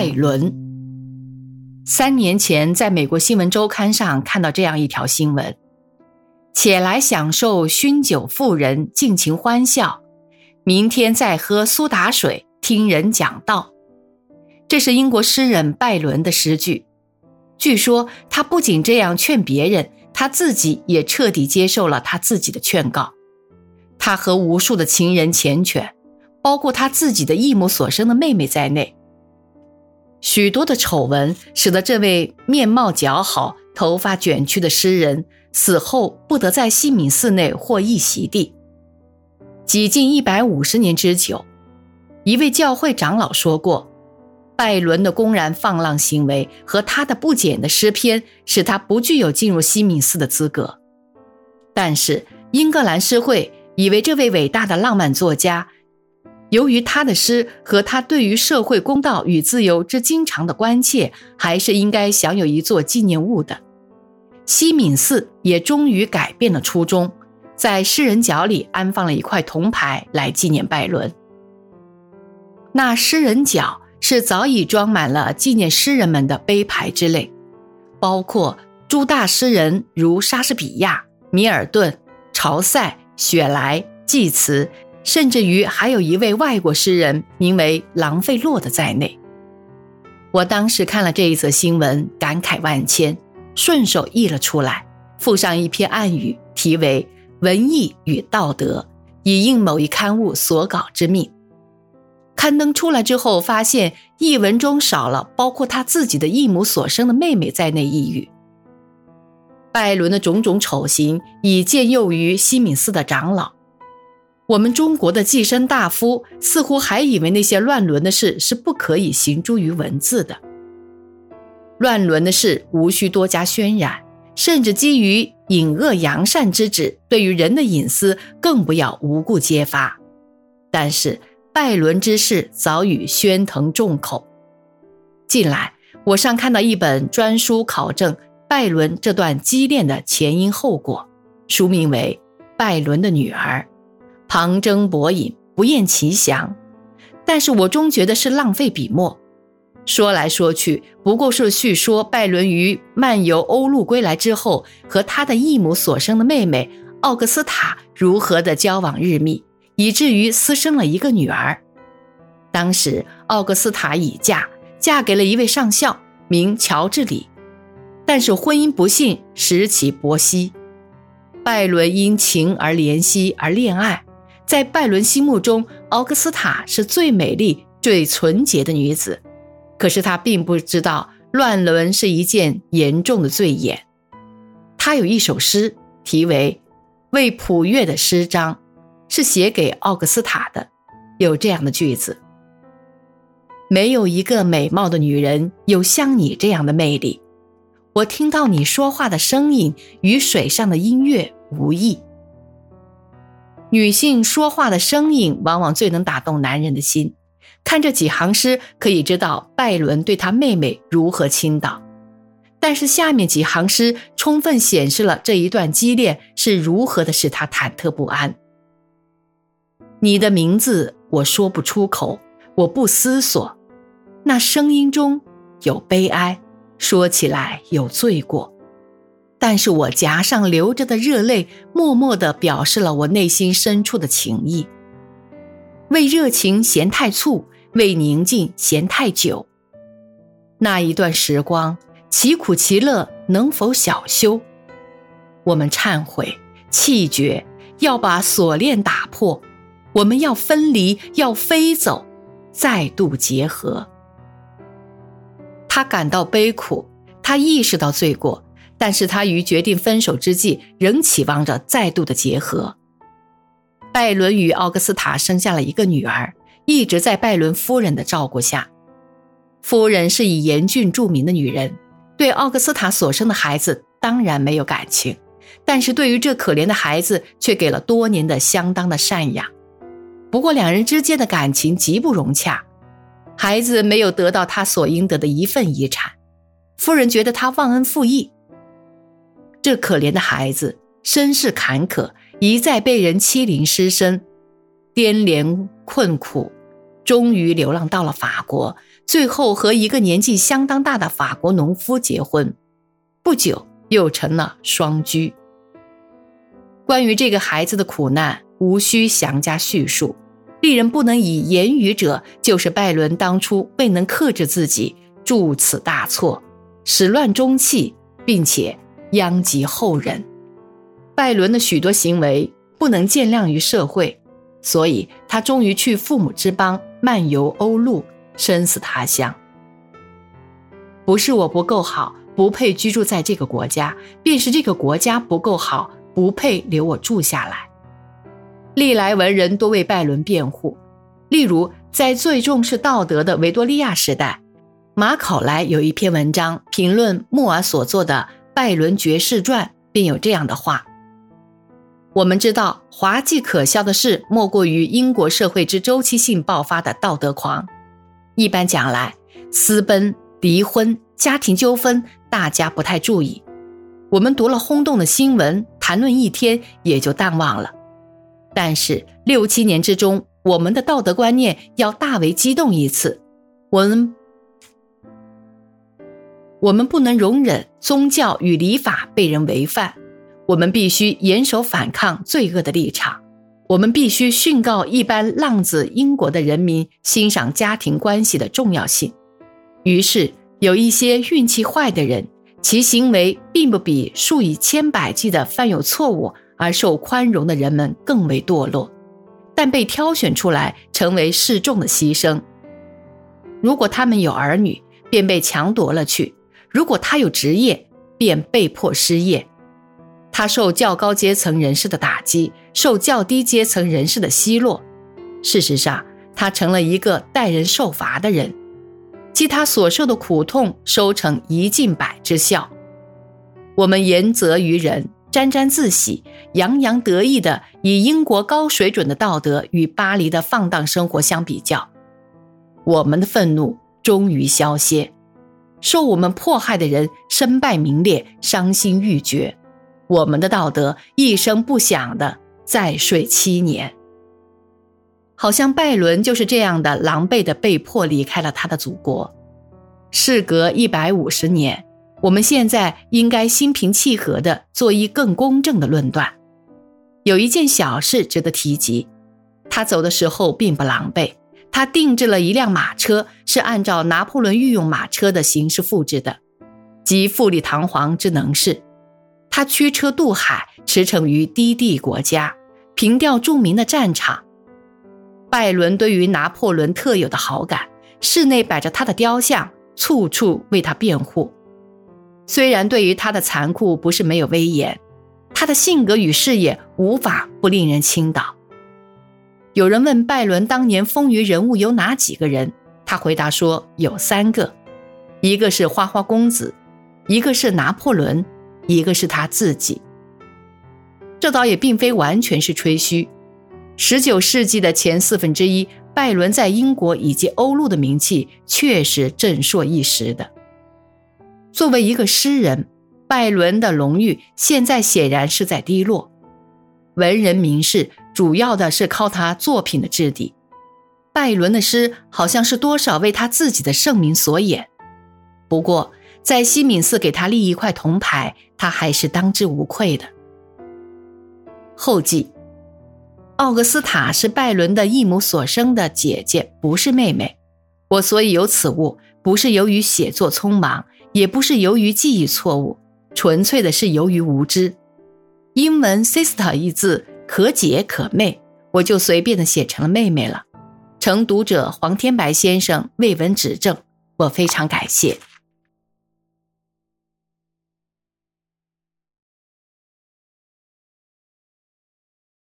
拜伦。三年前，在美国新闻周刊上看到这样一条新闻：“且来享受酗酒妇人尽情欢笑，明天再喝苏打水听人讲道。”这是英国诗人拜伦的诗句。据说他不仅这样劝别人，他自己也彻底接受了他自己的劝告。他和无数的情人缱绻，包括他自己的一母所生的妹妹在内。许多的丑闻使得这位面貌姣好、头发卷曲的诗人死后不得在西敏寺内获一席地。几近一百五十年之久，一位教会长老说过，拜伦的公然放浪行为和他的不检的诗篇使他不具有进入西敏寺的资格。但是英格兰诗会以为这位伟大的浪漫作家。由于他的诗和他对于社会公道与自由之经常的关切，还是应该享有一座纪念物的。西敏寺也终于改变了初衷，在诗人角里安放了一块铜牌来纪念拜伦。那诗人角是早已装满了纪念诗人们的碑牌之类，包括诸大诗人如莎士比亚、米尔顿、朝塞、雪莱、济慈。甚至于还有一位外国诗人，名为郎费洛的在内。我当时看了这一则新闻，感慨万千，顺手译了出来，附上一篇暗语，题为《文艺与道德》，以应某一刊物所稿之命。刊登出来之后，发现译文中少了包括他自己的异母所生的妹妹在内一语。拜伦的种种丑行，已见诱于西敏寺的长老。我们中国的寄生大夫似乎还以为那些乱伦的事是不可以行诸于文字的。乱伦的事无需多加渲染，甚至基于隐恶扬善之旨，对于人的隐私更不要无故揭发。但是拜伦之事早已喧腾众口。近来我上看到一本专书考证拜伦这段畸恋的前因后果，书名为《拜伦的女儿》。旁征博引，不厌其详，但是我终觉得是浪费笔墨。说来说去，不过是叙说拜伦于漫游欧陆归来之后，和他的异母所生的妹妹奥格斯塔如何的交往日密，以至于私生了一个女儿。当时奥格斯塔已嫁，嫁给了一位上校，名乔治里，但是婚姻不幸使其伯息。拜伦因情而怜惜而恋爱。在拜伦心目中，奥格斯塔是最美丽、最纯洁的女子。可是他并不知道，乱伦是一件严重的罪业。他有一首诗，题为《为普乐的诗章》，是写给奥格斯塔的。有这样的句子：“没有一个美貌的女人有像你这样的魅力。我听到你说话的声音，与水上的音乐无异。”女性说话的声音往往最能打动男人的心。看这几行诗，可以知道拜伦对他妹妹如何倾倒。但是下面几行诗充分显示了这一段激烈是如何的使他忐忑不安。你的名字我说不出口，我不思索，那声音中有悲哀，说起来有罪过。但是我颊上流着的热泪，默默地表示了我内心深处的情意。为热情嫌太促，为宁静嫌太久。那一段时光，其苦其乐，能否小休？我们忏悔，气绝，要把锁链打破。我们要分离，要飞走，再度结合。他感到悲苦，他意识到罪过。但是他于决定分手之际，仍期望着再度的结合。拜伦与奥格斯塔生下了一个女儿，一直在拜伦夫人的照顾下。夫人是以严峻著名的女人，对奥格斯塔所生的孩子当然没有感情，但是对于这可怜的孩子却给了多年的相当的赡养。不过两人之间的感情极不融洽，孩子没有得到他所应得的一份遗产，夫人觉得他忘恩负义。这可怜的孩子身世坎坷，一再被人欺凌失身，颠连困苦，终于流浪到了法国，最后和一个年纪相当大的法国农夫结婚，不久又成了双居。关于这个孩子的苦难，无需详加叙述。令人不能以言语者，就是拜伦当初未能克制自己，铸此大错，始乱终弃，并且殃及后人。拜伦的许多行为不能见谅于社会，所以他终于去父母之邦漫游欧陆，生死他乡。不是我不够好，不配居住在这个国家，便是这个国家不够好，不配留我住下来。历来文人多为拜伦辩护，例如在最重视道德的维多利亚时代，马考莱有一篇文章评论穆尔所作的《拜伦爵士传》，便有这样的话：我们知道，滑稽可笑的事莫过于英国社会之周期性爆发的道德狂。一般讲来，私奔、离婚、家庭纠纷，大家不太注意，我们读了轰动的新闻，谈论一天也就淡忘了。但是六七年之中，我们的道德观念要大为激动一次。我们我们不能容忍宗教与礼法被人违反，我们必须严守反抗罪恶的立场。我们必须训告一般浪子英国的人民欣赏家庭关系的重要性。于是有一些运气坏的人，其行为并不比数以千百计的犯有错误。而受宽容的人们更为堕落，但被挑选出来成为示众的牺牲。如果他们有儿女，便被强夺了去；如果他有职业，便被迫失业。他受较高阶层人士的打击，受较低阶层人士的奚落。事实上，他成了一个待人受罚的人，即他所受的苦痛收成一进百之效。我们严责于人。沾沾自喜、洋洋得意地以英国高水准的道德与巴黎的放荡生活相比较，我们的愤怒终于消歇。受我们迫害的人身败名裂、伤心欲绝，我们的道德一声不响的再睡七年。好像拜伦就是这样的狼狈的被迫离开了他的祖国。事隔一百五十年。我们现在应该心平气和的做一更公正的论断。有一件小事值得提及：他走的时候并不狼狈，他定制了一辆马车，是按照拿破仑御用马车的形式复制的，即富丽堂皇之能事。他驱车渡海，驰骋于低地国家，凭吊著名的战场。拜伦对于拿破仑特有的好感，室内摆着他的雕像，处处为他辩护。虽然对于他的残酷不是没有威严，他的性格与事业无法不令人倾倒。有人问拜伦当年风云人物有哪几个人，他回答说有三个，一个是花花公子，一个是拿破仑，一个是他自己。这倒也并非完全是吹嘘。十九世纪的前四分之一，拜伦在英国以及欧陆的名气确实震烁一时的。作为一个诗人，拜伦的荣誉现在显然是在低落。文人名士主要的是靠他作品的质地，拜伦的诗好像是多少为他自己的盛名所掩。不过，在西敏寺给他立一块铜牌，他还是当之无愧的。后记：奥格斯塔是拜伦的异母所生的姐姐，不是妹妹。我所以有此物，不是由于写作匆忙。也不是由于记忆错误，纯粹的是由于无知。英文 sister 一字可姐可妹，我就随便的写成了妹妹了。承读者黄天白先生未闻指正，我非常感谢。